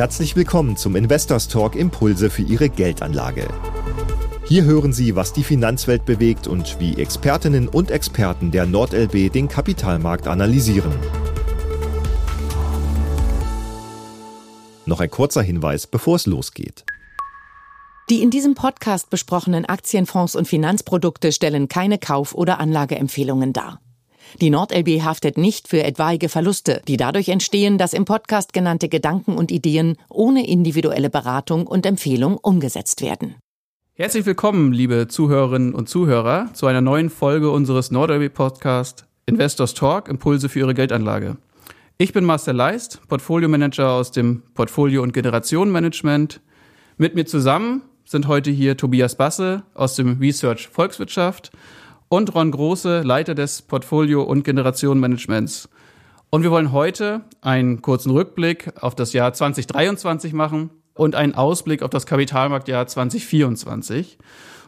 Herzlich willkommen zum Investors Talk Impulse für Ihre Geldanlage. Hier hören Sie, was die Finanzwelt bewegt und wie Expertinnen und Experten der NordLB den Kapitalmarkt analysieren. Noch ein kurzer Hinweis, bevor es losgeht. Die in diesem Podcast besprochenen Aktienfonds und Finanzprodukte stellen keine Kauf- oder Anlageempfehlungen dar. Die NordLB haftet nicht für etwaige Verluste, die dadurch entstehen, dass im Podcast genannte Gedanken und Ideen ohne individuelle Beratung und Empfehlung umgesetzt werden. Herzlich willkommen, liebe Zuhörerinnen und Zuhörer, zu einer neuen Folge unseres NordLB Podcast Investors Talk Impulse für Ihre Geldanlage. Ich bin Marcel Leist, Portfolio Manager aus dem Portfolio- und Generationenmanagement. Mit mir zusammen sind heute hier Tobias Basse aus dem Research Volkswirtschaft und Ron Große, Leiter des Portfolio- und Generationenmanagements. Und wir wollen heute einen kurzen Rückblick auf das Jahr 2023 machen und einen Ausblick auf das Kapitalmarktjahr 2024.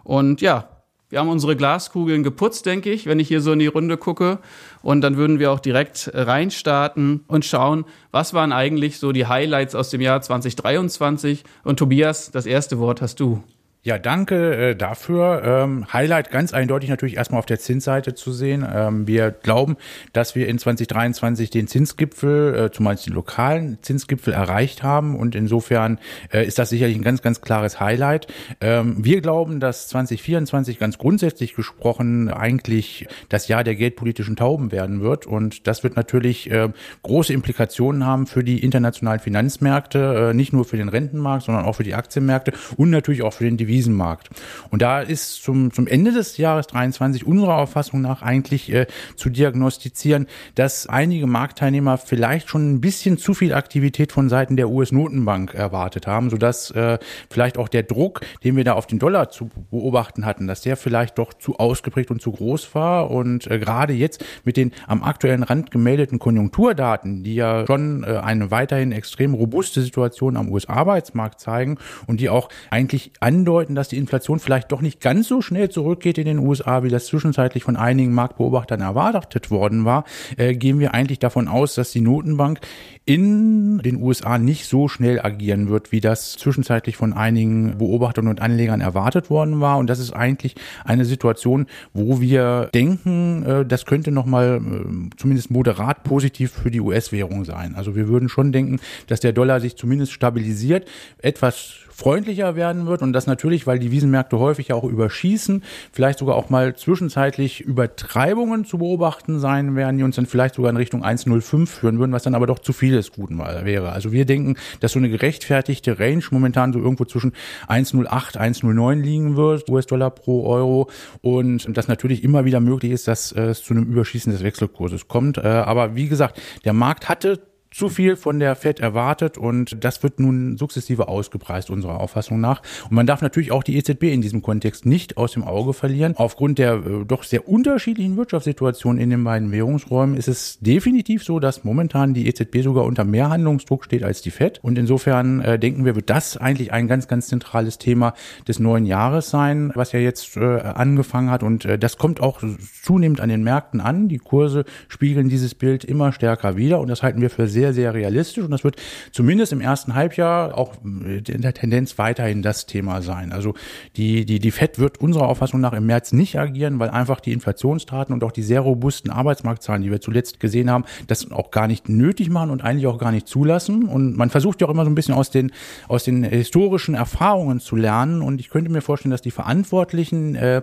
Und ja, wir haben unsere Glaskugeln geputzt, denke ich, wenn ich hier so in die Runde gucke. Und dann würden wir auch direkt reinstarten und schauen, was waren eigentlich so die Highlights aus dem Jahr 2023. Und Tobias, das erste Wort hast du. Ja, danke äh, dafür. Ähm, Highlight ganz eindeutig natürlich erstmal auf der Zinsseite zu sehen. Ähm, wir glauben, dass wir in 2023 den Zinsgipfel, äh, zumeist den lokalen Zinsgipfel erreicht haben und insofern äh, ist das sicherlich ein ganz, ganz klares Highlight. Ähm, wir glauben, dass 2024 ganz grundsätzlich gesprochen eigentlich das Jahr der geldpolitischen Tauben werden wird und das wird natürlich äh, große Implikationen haben für die internationalen Finanzmärkte, äh, nicht nur für den Rentenmarkt, sondern auch für die Aktienmärkte und natürlich auch für den Dividenden Devisenmarkt. Und da ist zum, zum Ende des Jahres 23 unserer Auffassung nach eigentlich äh, zu diagnostizieren, dass einige Marktteilnehmer vielleicht schon ein bisschen zu viel Aktivität von Seiten der US-Notenbank erwartet haben, sodass äh, vielleicht auch der Druck, den wir da auf den Dollar zu beobachten hatten, dass der vielleicht doch zu ausgeprägt und zu groß war. Und äh, gerade jetzt mit den am aktuellen Rand gemeldeten Konjunkturdaten, die ja schon äh, eine weiterhin extrem robuste Situation am US-Arbeitsmarkt zeigen und die auch eigentlich andeuten, andeuten, dass die Inflation vielleicht doch nicht ganz so schnell zurückgeht in den USA, wie das zwischenzeitlich von einigen Marktbeobachtern erwartet worden war, äh, gehen wir eigentlich davon aus, dass die Notenbank in den USA nicht so schnell agieren wird, wie das zwischenzeitlich von einigen Beobachtern und Anlegern erwartet worden war. Und das ist eigentlich eine Situation, wo wir denken, äh, das könnte nochmal äh, zumindest moderat positiv für die US-Währung sein. Also wir würden schon denken, dass der Dollar sich zumindest stabilisiert, etwas freundlicher werden wird und das natürlich, weil die Wiesenmärkte häufig auch überschießen, vielleicht sogar auch mal zwischenzeitlich Übertreibungen zu beobachten sein werden, die uns dann vielleicht sogar in Richtung 1,05 führen würden, was dann aber doch zu viel des Guten wäre. Also wir denken, dass so eine gerechtfertigte Range momentan so irgendwo zwischen 1,08, 1,09 liegen wird, US-Dollar pro Euro und das natürlich immer wieder möglich ist, dass es zu einem Überschießen des Wechselkurses kommt. Äh, aber wie gesagt, der Markt hatte zu viel von der Fed erwartet und das wird nun sukzessive ausgepreist unserer Auffassung nach. Und man darf natürlich auch die EZB in diesem Kontext nicht aus dem Auge verlieren. Aufgrund der äh, doch sehr unterschiedlichen Wirtschaftssituationen in den beiden Währungsräumen ist es definitiv so, dass momentan die EZB sogar unter mehr Handlungsdruck steht als die Fed. Und insofern äh, denken wir, wird das eigentlich ein ganz, ganz zentrales Thema des neuen Jahres sein, was ja jetzt äh, angefangen hat. Und äh, das kommt auch zunehmend an den Märkten an. Die Kurse spiegeln dieses Bild immer stärker wider und das halten wir für sehr sehr, sehr realistisch und das wird zumindest im ersten Halbjahr auch in der Tendenz weiterhin das Thema sein. Also die, die, die FED wird unserer Auffassung nach im März nicht agieren, weil einfach die Inflationsdaten und auch die sehr robusten Arbeitsmarktzahlen, die wir zuletzt gesehen haben, das auch gar nicht nötig machen und eigentlich auch gar nicht zulassen. Und man versucht ja auch immer so ein bisschen aus den, aus den historischen Erfahrungen zu lernen. Und ich könnte mir vorstellen, dass die Verantwortlichen äh,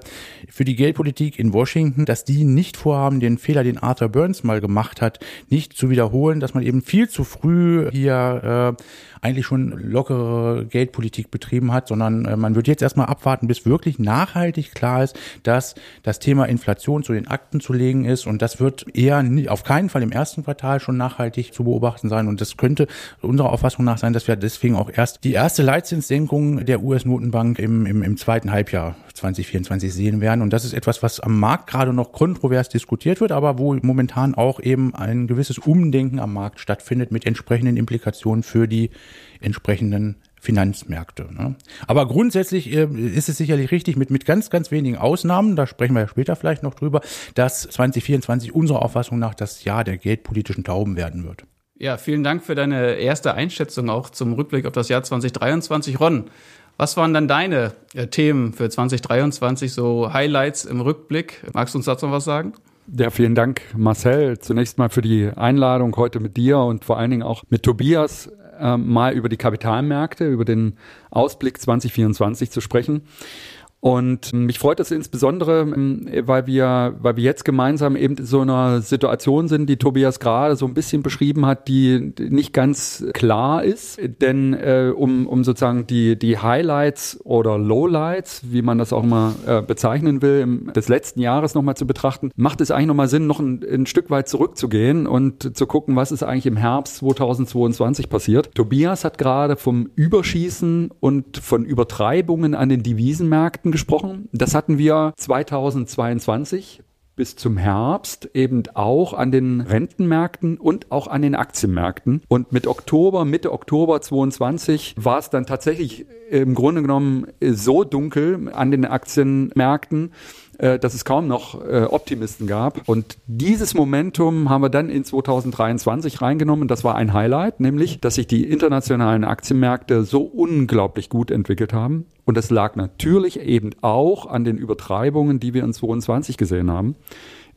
für die Geldpolitik in Washington, dass die nicht vorhaben, den Fehler, den Arthur Burns mal gemacht hat, nicht zu wiederholen, dass man eben viel zu früh hier äh, eigentlich schon lockere Geldpolitik betrieben hat, sondern äh, man wird jetzt erstmal abwarten, bis wirklich nachhaltig klar ist, dass das Thema Inflation zu den Akten zu legen ist. Und das wird eher nie, auf keinen Fall im ersten Quartal schon nachhaltig zu beobachten sein. Und das könnte unserer Auffassung nach sein, dass wir deswegen auch erst die erste Leitzinssenkung der US-Notenbank im, im, im zweiten Halbjahr 2024 sehen werden. Und das ist etwas, was am Markt gerade noch kontrovers diskutiert wird, aber wo momentan auch eben ein gewisses Umdenken am Markt stattfindet mit entsprechenden Implikationen für die entsprechenden Finanzmärkte. Ne? Aber grundsätzlich äh, ist es sicherlich richtig, mit, mit ganz, ganz wenigen Ausnahmen, da sprechen wir ja später vielleicht noch drüber, dass 2024 unserer Auffassung nach das Jahr der geldpolitischen Tauben werden wird. Ja, vielen Dank für deine erste Einschätzung auch zum Rückblick auf das Jahr 2023. Ron, was waren dann deine äh, Themen für 2023, so Highlights im Rückblick? Magst du uns dazu noch was sagen? Ja, vielen Dank, Marcel. Zunächst mal für die Einladung heute mit dir und vor allen Dingen auch mit Tobias äh, mal über die Kapitalmärkte, über den Ausblick 2024 zu sprechen. Und mich freut es insbesondere, ähm, weil wir, weil wir jetzt gemeinsam eben in so einer Situation sind, die Tobias gerade so ein bisschen beschrieben hat, die nicht ganz klar ist. Denn äh, um, um sozusagen die, die Highlights oder Lowlights, wie man das auch mal äh, bezeichnen will, im, des letzten Jahres nochmal zu betrachten, macht es eigentlich nochmal Sinn, noch ein, ein Stück weit zurückzugehen und zu gucken, was ist eigentlich im Herbst 2022 passiert. Tobias hat gerade vom Überschießen und von Übertreibungen an den Devisenmärkten Märkten gesprochen. Das hatten wir 2022 bis zum Herbst eben auch an den Rentenmärkten und auch an den Aktienmärkten. Und mit Oktober, Mitte Oktober 22 war es dann tatsächlich im Grunde genommen so dunkel an den Aktienmärkten, dass es kaum noch äh, Optimisten gab. Und dieses Momentum haben wir dann in 2023 reingenommen. Das war ein Highlight, nämlich, dass sich die internationalen Aktienmärkte so unglaublich gut entwickelt haben. Und das lag natürlich eben auch an den Übertreibungen, die wir in 2022 gesehen haben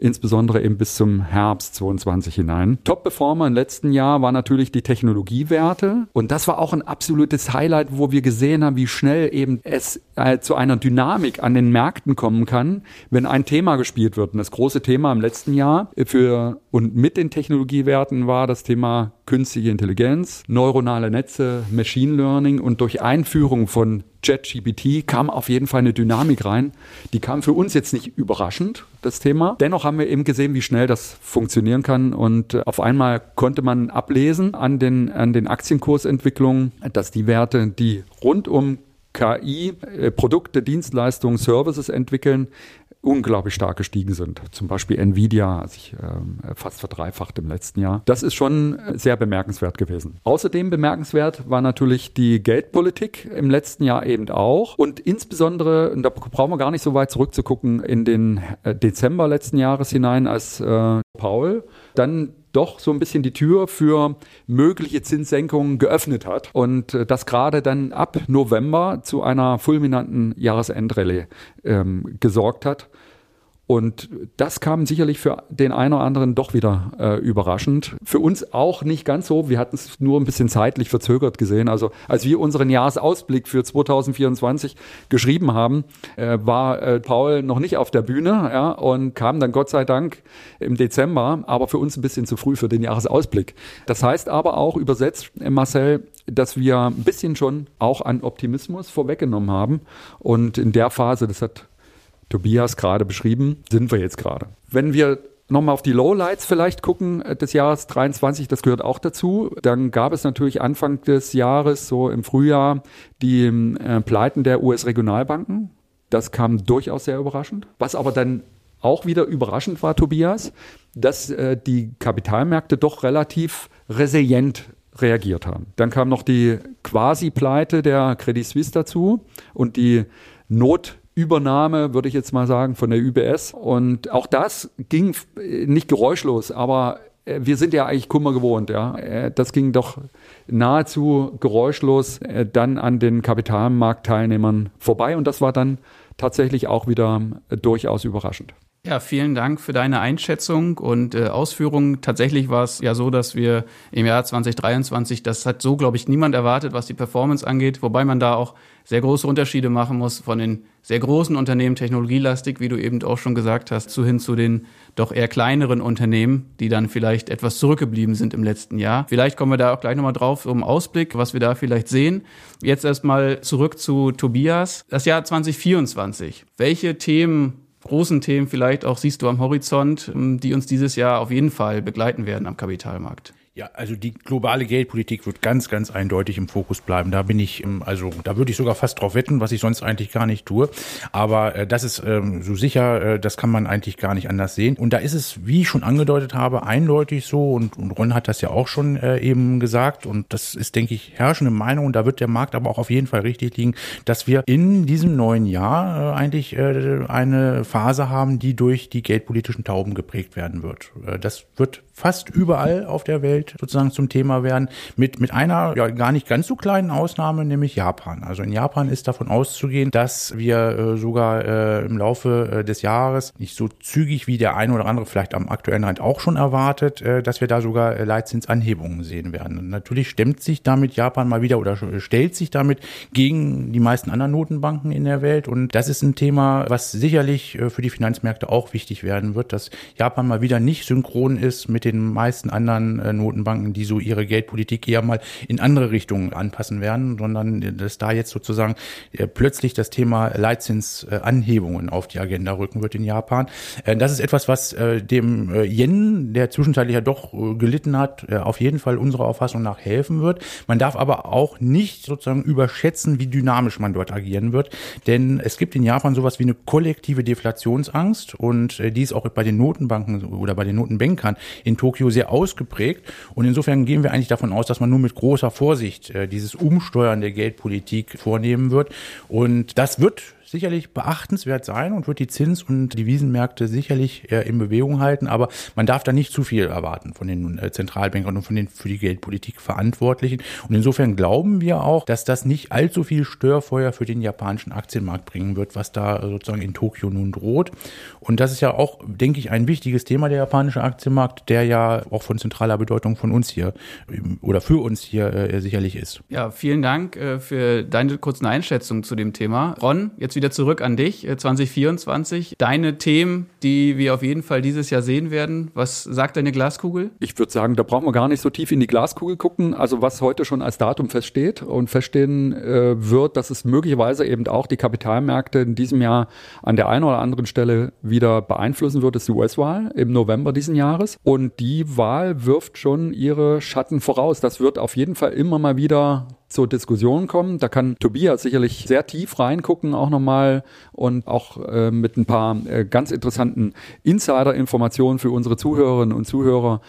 insbesondere eben bis zum Herbst 22 hinein. Top-Performer im letzten Jahr war natürlich die Technologiewerte und das war auch ein absolutes Highlight, wo wir gesehen haben, wie schnell eben es äh, zu einer Dynamik an den Märkten kommen kann, wenn ein Thema gespielt wird. Und das große Thema im letzten Jahr für und mit den Technologiewerten war das Thema künstliche Intelligenz, neuronale Netze, Machine Learning und durch Einführung von ChatGPT kam auf jeden Fall eine Dynamik rein. Die kam für uns jetzt nicht überraschend, das Thema. Dennoch haben wir eben gesehen, wie schnell das funktionieren kann. Und äh, auf einmal konnte man ablesen an den, an den Aktienkursentwicklungen, dass die Werte, die rund um KI äh, Produkte, Dienstleistungen, Services entwickeln, unglaublich stark gestiegen sind. Zum Beispiel Nvidia hat sich äh, fast verdreifacht im letzten Jahr. Das ist schon sehr bemerkenswert gewesen. Außerdem bemerkenswert war natürlich die Geldpolitik im letzten Jahr eben auch und insbesondere, und da brauchen wir gar nicht so weit zurückzugucken, in den äh, Dezember letzten Jahres hinein, als äh, Paul dann doch so ein bisschen die Tür für mögliche Zinssenkungen geöffnet hat und äh, das gerade dann ab November zu einer fulminanten Jahresendrallye ähm, gesorgt hat. Und das kam sicherlich für den einen oder anderen doch wieder äh, überraschend. Für uns auch nicht ganz so. Wir hatten es nur ein bisschen zeitlich verzögert gesehen. Also als wir unseren Jahresausblick für 2024 geschrieben haben, äh, war äh, Paul noch nicht auf der Bühne ja, und kam dann Gott sei Dank im Dezember, aber für uns ein bisschen zu früh für den Jahresausblick. Das heißt aber auch übersetzt, äh, Marcel, dass wir ein bisschen schon auch an Optimismus vorweggenommen haben. Und in der Phase, das hat Tobias gerade beschrieben, sind wir jetzt gerade. Wenn wir nochmal auf die Lowlights vielleicht gucken äh, des Jahres 23, das gehört auch dazu. Dann gab es natürlich Anfang des Jahres, so im Frühjahr, die äh, Pleiten der US-Regionalbanken. Das kam durchaus sehr überraschend. Was aber dann auch wieder überraschend war, Tobias, dass äh, die Kapitalmärkte doch relativ resilient reagiert haben. Dann kam noch die Quasi-Pleite der Credit Suisse dazu und die Not Übernahme, würde ich jetzt mal sagen, von der UBS. Und auch das ging nicht geräuschlos, aber äh, wir sind ja eigentlich Kummer gewohnt, ja. Äh, das ging doch nahezu geräuschlos äh, dann an den Kapitalmarktteilnehmern vorbei und das war dann tatsächlich auch wieder durchaus überraschend. Ja, vielen Dank für deine Einschätzung und äh, Ausführungen. Tatsächlich war es ja so, dass wir im Jahr 2023, das hat so, glaube ich, niemand erwartet, was die Performance angeht, wobei man da auch sehr große Unterschiede machen muss von den sehr großen Unternehmen, technologielastig, wie du eben auch schon gesagt hast, zu hin zu den doch eher kleineren Unternehmen, die dann vielleicht etwas zurückgeblieben sind im letzten Jahr. Vielleicht kommen wir da auch gleich nochmal drauf um Ausblick, was wir da vielleicht sehen. Jetzt erstmal zurück zu Tobias. Das Jahr 2024. Welche Themen großen Themen vielleicht auch siehst du am Horizont, ähm, die uns dieses Jahr auf jeden Fall begleiten werden am Kapitalmarkt? Ja, also die globale Geldpolitik wird ganz, ganz eindeutig im Fokus bleiben. Da bin ich, also da würde ich sogar fast drauf wetten, was ich sonst eigentlich gar nicht tue. Aber äh, das ist ähm, so sicher, äh, das kann man eigentlich gar nicht anders sehen. Und da ist es, wie ich schon angedeutet habe, eindeutig so. Und, und Ron hat das ja auch schon äh, eben gesagt. Und das ist, denke ich, herrschende Meinung. Und da wird der Markt aber auch auf jeden Fall richtig liegen, dass wir in diesem neuen Jahr äh, eigentlich äh, eine Phase haben, die durch die geldpolitischen Tauben geprägt werden wird. Äh, das wird fast überall auf der Welt Welt sozusagen zum Thema werden, mit, mit einer ja gar nicht ganz so kleinen Ausnahme, nämlich Japan. Also in Japan ist davon auszugehen, dass wir äh, sogar äh, im Laufe äh, des Jahres nicht so zügig wie der eine oder andere vielleicht am aktuellen Rand auch schon erwartet, äh, dass wir da sogar äh, Leitzinsanhebungen sehen werden. Und natürlich stemmt sich damit Japan mal wieder oder stellt sich damit gegen die meisten anderen Notenbanken in der Welt. Und das ist ein Thema, was sicherlich äh, für die Finanzmärkte auch wichtig werden wird, dass Japan mal wieder nicht synchron ist mit den meisten anderen äh, Notenbanken, die so ihre Geldpolitik eher mal in andere Richtungen anpassen werden, sondern dass da jetzt sozusagen äh, plötzlich das Thema Leitzinsanhebungen auf die Agenda rücken wird in Japan. Das ist etwas, was dem Yen, der zwischenzeitlich ja doch gelitten hat, auf jeden Fall unserer Auffassung nach helfen wird. Man darf aber auch nicht sozusagen überschätzen, wie dynamisch man dort agieren wird, denn es gibt in Japan sowas wie eine kollektive Deflationsangst und die ist auch bei den Notenbanken oder bei den Notenbankern in Tokio sehr ausgeprägt. Und insofern gehen wir eigentlich davon aus, dass man nur mit großer Vorsicht äh, dieses Umsteuern der Geldpolitik vornehmen wird. Und das wird sicherlich beachtenswert sein und wird die Zins- und Devisenmärkte sicherlich äh, in Bewegung halten. Aber man darf da nicht zu viel erwarten von den äh, Zentralbankern und von den für die Geldpolitik Verantwortlichen. Und insofern glauben wir auch, dass das nicht allzu viel Störfeuer für den japanischen Aktienmarkt bringen wird, was da sozusagen in Tokio nun droht. Und das ist ja auch, denke ich, ein wichtiges Thema, der japanische Aktienmarkt, der ja auch von zentraler Bedeutung von uns hier ähm, oder für uns hier äh, sicherlich ist. Ja, vielen Dank für deine kurzen Einschätzungen zu dem Thema. Ron, jetzt wieder wieder zurück an dich, 2024. Äh, Deine Themen, die wir auf jeden Fall dieses Jahr sehen werden. Was sagt deine Glaskugel? Ich würde sagen, da brauchen wir gar nicht so tief in die Glaskugel gucken. Also was heute schon als Datum feststeht und feststehen äh, wird, dass es möglicherweise eben auch die Kapitalmärkte in diesem Jahr an der einen oder anderen Stelle wieder beeinflussen wird, ist die US-Wahl im November diesen Jahres. Und die Wahl wirft schon ihre Schatten voraus. Das wird auf jeden Fall immer mal wieder zur Diskussion kommen. Da kann Tobias sicherlich sehr tief reingucken auch nochmal und auch äh, mit ein paar äh, ganz interessanten Insider-Informationen für unsere Zuhörerinnen und Zuhörer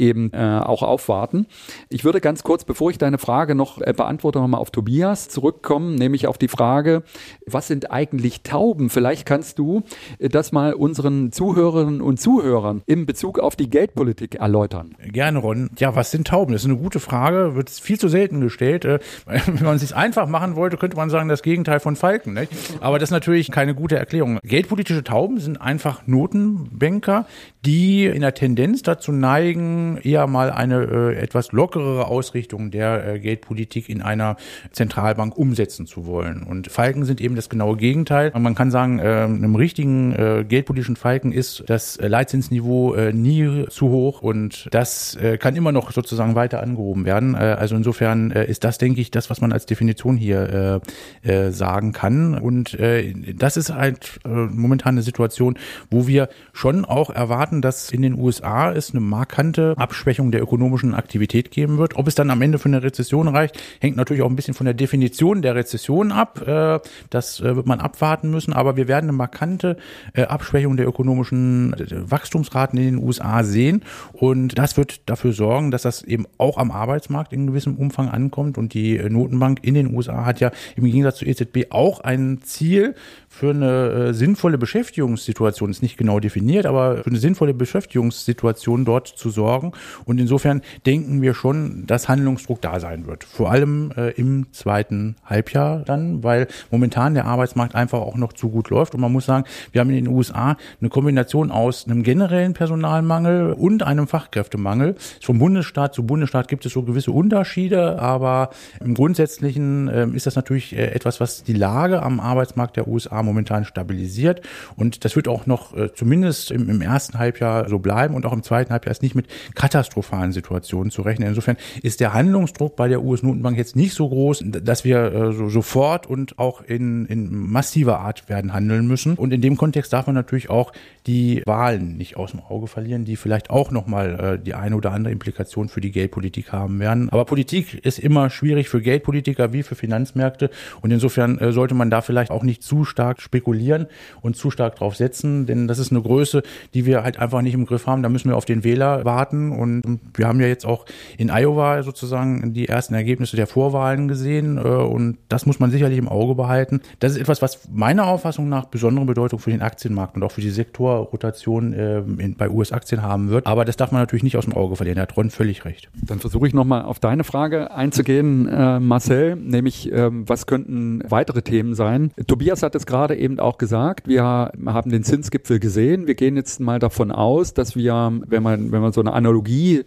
eben äh, auch aufwarten. Ich würde ganz kurz, bevor ich deine Frage noch äh, beantworte, nochmal auf Tobias zurückkommen, nämlich auf die Frage, was sind eigentlich Tauben? Vielleicht kannst du äh, das mal unseren Zuhörerinnen und Zuhörern in Bezug auf die Geldpolitik erläutern. Gerne, Ron. Ja, was sind Tauben? Das ist eine gute Frage, wird viel zu selten gestellt. Äh, wenn man es sich einfach machen wollte, könnte man sagen, das Gegenteil von Falken. Nicht? Aber das ist natürlich keine gute Erklärung. Geldpolitische Tauben sind einfach Notenbanker, die in der Tendenz dazu neigen, eher mal eine äh, etwas lockerere Ausrichtung der äh, Geldpolitik in einer Zentralbank umsetzen zu wollen. Und Falken sind eben das genaue Gegenteil. Man kann sagen, äh, einem richtigen äh, geldpolitischen Falken ist das Leitzinsniveau äh, nie zu hoch und das äh, kann immer noch sozusagen weiter angehoben werden. Äh, also insofern äh, ist das, denke ich, das, was man als Definition hier äh, äh, sagen kann. Und äh, das ist halt äh, momentan eine Situation, wo wir schon auch erwarten, erwarten, dass in den USA es eine markante Abschwächung der ökonomischen Aktivität geben wird. Ob es dann am Ende für eine Rezession reicht, hängt natürlich auch ein bisschen von der Definition der Rezession ab. Äh, das äh, wird man abwarten müssen. Aber wir werden eine markante äh, Abschwächung der ökonomischen Wachstumsraten in den USA sehen. Und das wird dafür sorgen, dass das eben auch am Arbeitsmarkt in gewissem Umfang ankommt. Und die Notenbank in den USA hat ja im Gegensatz zur EZB auch ein Ziel für eine sinnvolle Beschäftigungssituation. Ist nicht genau definiert, aber für eine sinnvolle sinnvolle Beschäftigungssituation dort zu sorgen. Und insofern denken wir schon, dass Handlungsdruck da sein wird. Vor allem äh, im zweiten Halbjahr dann, weil momentan der Arbeitsmarkt einfach auch noch zu gut läuft. Und man muss sagen, wir haben in den USA eine Kombination aus einem generellen Personalmangel und einem Fachkräftemangel. Vom Bundesstaat zu Bundesstaat gibt es so gewisse Unterschiede, aber im Grundsätzlichen äh, ist das natürlich äh, etwas, was die Lage am Arbeitsmarkt der USA momentan stabilisiert. Und das wird auch noch äh, zumindest im, im ersten Halbjahr Halbjahr so bleiben und auch im zweiten Halbjahr ist nicht mit katastrophalen Situationen zu rechnen. Insofern ist der Handlungsdruck bei der US-Notenbank jetzt nicht so groß, dass wir äh, so sofort und auch in, in massiver Art werden handeln müssen. Und in dem Kontext darf man natürlich auch die Wahlen nicht aus dem Auge verlieren, die vielleicht auch nochmal äh, die eine oder andere Implikation für die Geldpolitik haben werden. Aber Politik ist immer schwierig für Geldpolitiker wie für Finanzmärkte und insofern äh, sollte man da vielleicht auch nicht zu stark spekulieren und zu stark drauf setzen, denn das ist eine Größe, die wir halt einfach nicht im Griff haben. Da müssen wir auf den Wähler warten. Und wir haben ja jetzt auch in Iowa sozusagen die ersten Ergebnisse der Vorwahlen gesehen. Äh, und das muss man sicherlich im Auge behalten. Das ist etwas, was meiner Auffassung nach besondere Bedeutung für den Aktienmarkt und auch für die Sektorrotation äh, bei US-Aktien haben wird. Aber das darf man natürlich nicht aus dem Auge verlieren. Da hat Ron völlig recht. Dann versuche ich nochmal auf deine Frage einzugehen, äh, Marcel, nämlich ähm, was könnten weitere Themen sein? Tobias hat es gerade eben auch gesagt, wir haben den Zinsgipfel gesehen. Wir gehen jetzt mal davon aus, dass wir, wenn man, wenn man so eine Analogie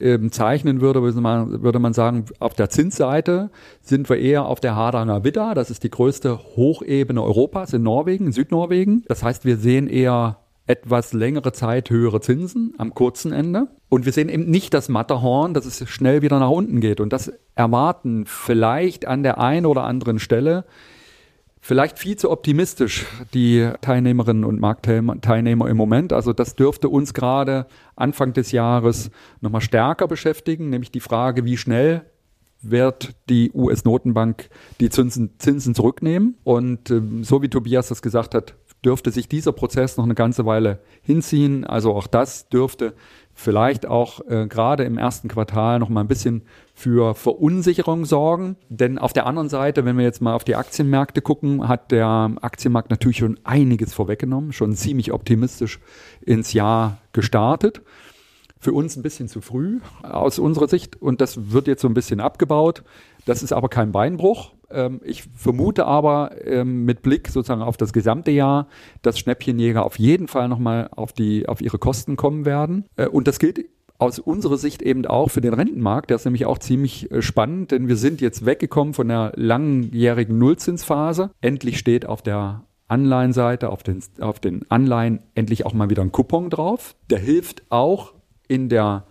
ähm, zeichnen würde, würde man, würde man sagen, auf der Zinsseite sind wir eher auf der Hardanger Widder. Das ist die größte Hochebene Europas in Norwegen, in Südnorwegen. Das heißt, wir sehen eher etwas längere Zeit höhere Zinsen am kurzen Ende. Und wir sehen eben nicht das Matterhorn, dass es schnell wieder nach unten geht. Und das erwarten vielleicht an der einen oder anderen Stelle vielleicht viel zu optimistisch, die Teilnehmerinnen und Marktteilnehmer im Moment. Also das dürfte uns gerade Anfang des Jahres nochmal stärker beschäftigen, nämlich die Frage, wie schnell wird die US-Notenbank die Zinsen, Zinsen zurücknehmen. Und äh, so wie Tobias das gesagt hat, dürfte sich dieser Prozess noch eine ganze Weile hinziehen. Also auch das dürfte vielleicht auch äh, gerade im ersten Quartal noch mal ein bisschen für Verunsicherung sorgen. Denn auf der anderen Seite, wenn wir jetzt mal auf die Aktienmärkte gucken, hat der Aktienmarkt natürlich schon einiges vorweggenommen, schon ziemlich optimistisch ins Jahr gestartet. Für uns ein bisschen zu früh aus unserer Sicht und das wird jetzt so ein bisschen abgebaut. Das ist aber kein Beinbruch. Ähm, ich vermute aber ähm, mit Blick sozusagen auf das gesamte Jahr, dass Schnäppchenjäger auf jeden Fall nochmal auf auf ihre Kosten kommen werden. Äh, und das gilt aus unserer Sicht eben auch für den Rentenmarkt. Der ist nämlich auch ziemlich äh, spannend, denn wir sind jetzt weggekommen von der langjährigen Nullzinsphase. Endlich steht auf der Anleihenseite, auf den, auf den Anleihen endlich auch mal wieder ein Coupon drauf. Der hilft auch in der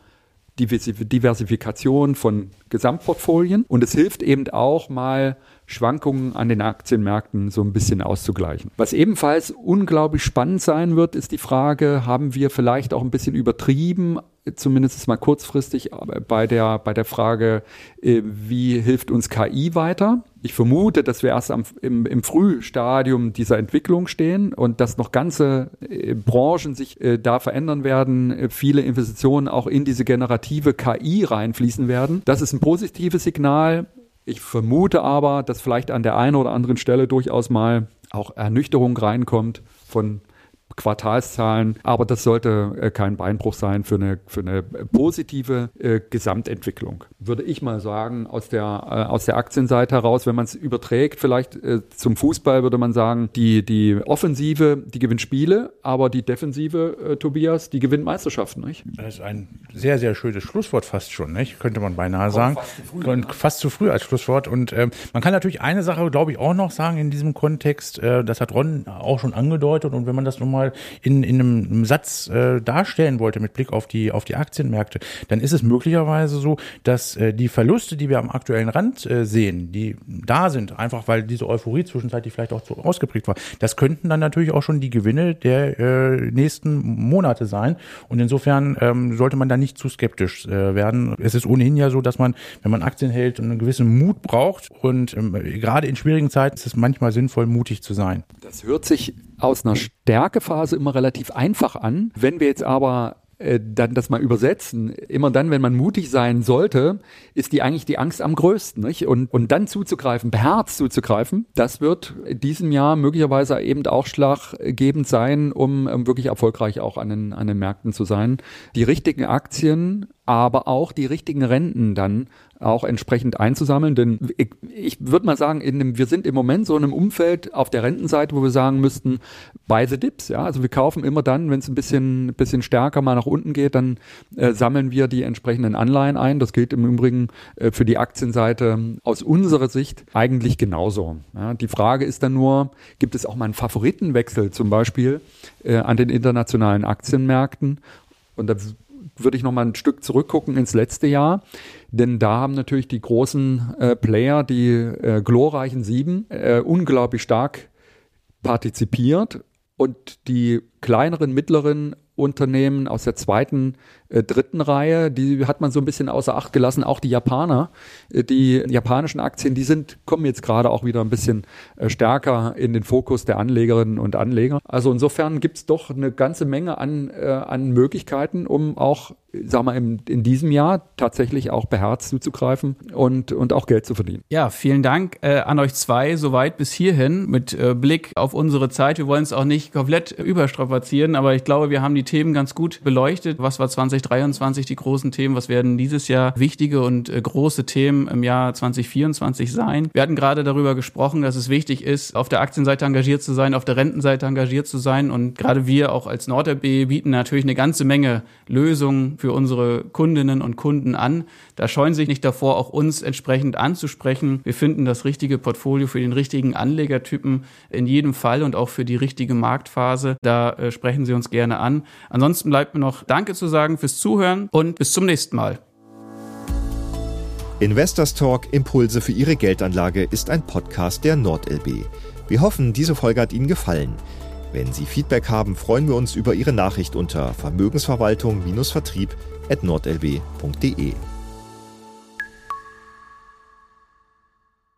Diversifikation von Gesamtportfolien. Und es hilft eben auch mal Schwankungen an den Aktienmärkten so ein bisschen auszugleichen. Was ebenfalls unglaublich spannend sein wird, ist die Frage, haben wir vielleicht auch ein bisschen übertrieben, zumindest mal kurzfristig bei der, bei der Frage, äh, wie hilft uns KI weiter? Ich vermute, dass wir erst am, im, im Frühstadium dieser Entwicklung stehen und dass noch ganze äh, Branchen sich äh, da verändern werden, viele Investitionen auch in diese generative KI reinfließen werden. Das ist ein positives Signal. Ich vermute aber, dass vielleicht an der einen oder anderen Stelle durchaus mal auch Ernüchterung reinkommt von Quartalszahlen, aber das sollte äh, kein Beinbruch sein für eine, für eine positive äh, Gesamtentwicklung. Würde ich mal sagen, aus der, äh, aus der Aktienseite heraus, wenn man es überträgt, vielleicht äh, zum Fußball würde man sagen, die, die Offensive, die gewinnt Spiele, aber die Defensive, äh, Tobias, die gewinnt Meisterschaften, nicht? Das ist ein sehr, sehr schönes Schlusswort fast schon, nicht? Könnte man beinahe sagen. Fast zu früh, Und fast zu früh als Schlusswort. Und ähm, man kann natürlich eine Sache, glaube ich, auch noch sagen in diesem Kontext, äh, das hat Ron auch schon angedeutet und wenn man das nochmal mal in, in einem Satz äh, darstellen wollte mit Blick auf die, auf die Aktienmärkte, dann ist es möglicherweise so, dass äh, die Verluste, die wir am aktuellen Rand äh, sehen, die da sind, einfach weil diese Euphorie zwischenzeitlich vielleicht auch so ausgeprägt war, das könnten dann natürlich auch schon die Gewinne der äh, nächsten Monate sein. Und insofern ähm, sollte man da nicht zu skeptisch äh, werden. Es ist ohnehin ja so, dass man, wenn man Aktien hält, einen gewissen Mut braucht. Und ähm, gerade in schwierigen Zeiten ist es manchmal sinnvoll, mutig zu sein. Das hört sich aus einer Stärkephase immer relativ einfach an. Wenn wir jetzt aber äh, dann das mal übersetzen, immer dann, wenn man mutig sein sollte, ist die eigentlich die Angst am größten. Nicht? Und, und dann zuzugreifen, beherzt zuzugreifen, das wird diesem Jahr möglicherweise eben auch schlaggebend sein, um, um wirklich erfolgreich auch an den, an den Märkten zu sein. Die richtigen Aktien aber auch die richtigen Renten dann auch entsprechend einzusammeln. Denn ich, ich würde mal sagen, in dem, wir sind im Moment so in einem Umfeld auf der Rentenseite, wo wir sagen müssten, buy the dips. Ja? Also wir kaufen immer dann, wenn es ein bisschen, bisschen stärker mal nach unten geht, dann äh, sammeln wir die entsprechenden Anleihen ein. Das gilt im Übrigen äh, für die Aktienseite aus unserer Sicht eigentlich genauso. Ja? Die Frage ist dann nur, gibt es auch mal einen Favoritenwechsel zum Beispiel äh, an den internationalen Aktienmärkten? Und da würde ich noch mal ein Stück zurückgucken ins letzte Jahr, denn da haben natürlich die großen äh, Player, die äh, glorreichen Sieben, äh, unglaublich stark partizipiert. Und die kleineren, mittleren Unternehmen aus der zweiten äh, dritten Reihe, die hat man so ein bisschen außer Acht gelassen. Auch die Japaner, äh, die japanischen Aktien, die sind, kommen jetzt gerade auch wieder ein bisschen äh, stärker in den Fokus der Anlegerinnen und Anleger. Also insofern gibt's doch eine ganze Menge an, an Möglichkeiten, um auch sag mal, in, in diesem Jahr tatsächlich auch beherzt zuzugreifen und, und auch Geld zu verdienen. Ja, vielen Dank an euch zwei soweit bis hierhin mit Blick auf unsere Zeit. Wir wollen es auch nicht komplett überstrapazieren, aber ich glaube, wir haben die Themen ganz gut beleuchtet. Was war 2023 die großen Themen? Was werden dieses Jahr wichtige und äh, große Themen im Jahr 2024 sein? Wir hatten gerade darüber gesprochen, dass es wichtig ist, auf der Aktienseite engagiert zu sein, auf der Rentenseite engagiert zu sein und gerade wir auch als NordLB bieten natürlich eine ganze Menge Lösungen für unsere Kundinnen und Kunden an. Da scheuen sich nicht davor, auch uns entsprechend anzusprechen. Wir finden das richtige Portfolio für den richtigen Anlegertypen in jedem Fall und auch für die richtige Marktphase. Da äh, sprechen Sie uns gerne an. Ansonsten bleibt mir noch Danke zu sagen fürs Zuhören und bis zum nächsten Mal. Investors Talk Impulse für Ihre Geldanlage ist ein Podcast der NordLB. Wir hoffen, diese Folge hat Ihnen gefallen. Wenn Sie Feedback haben, freuen wir uns über Ihre Nachricht unter Vermögensverwaltung-vertrieb at nordlb.de.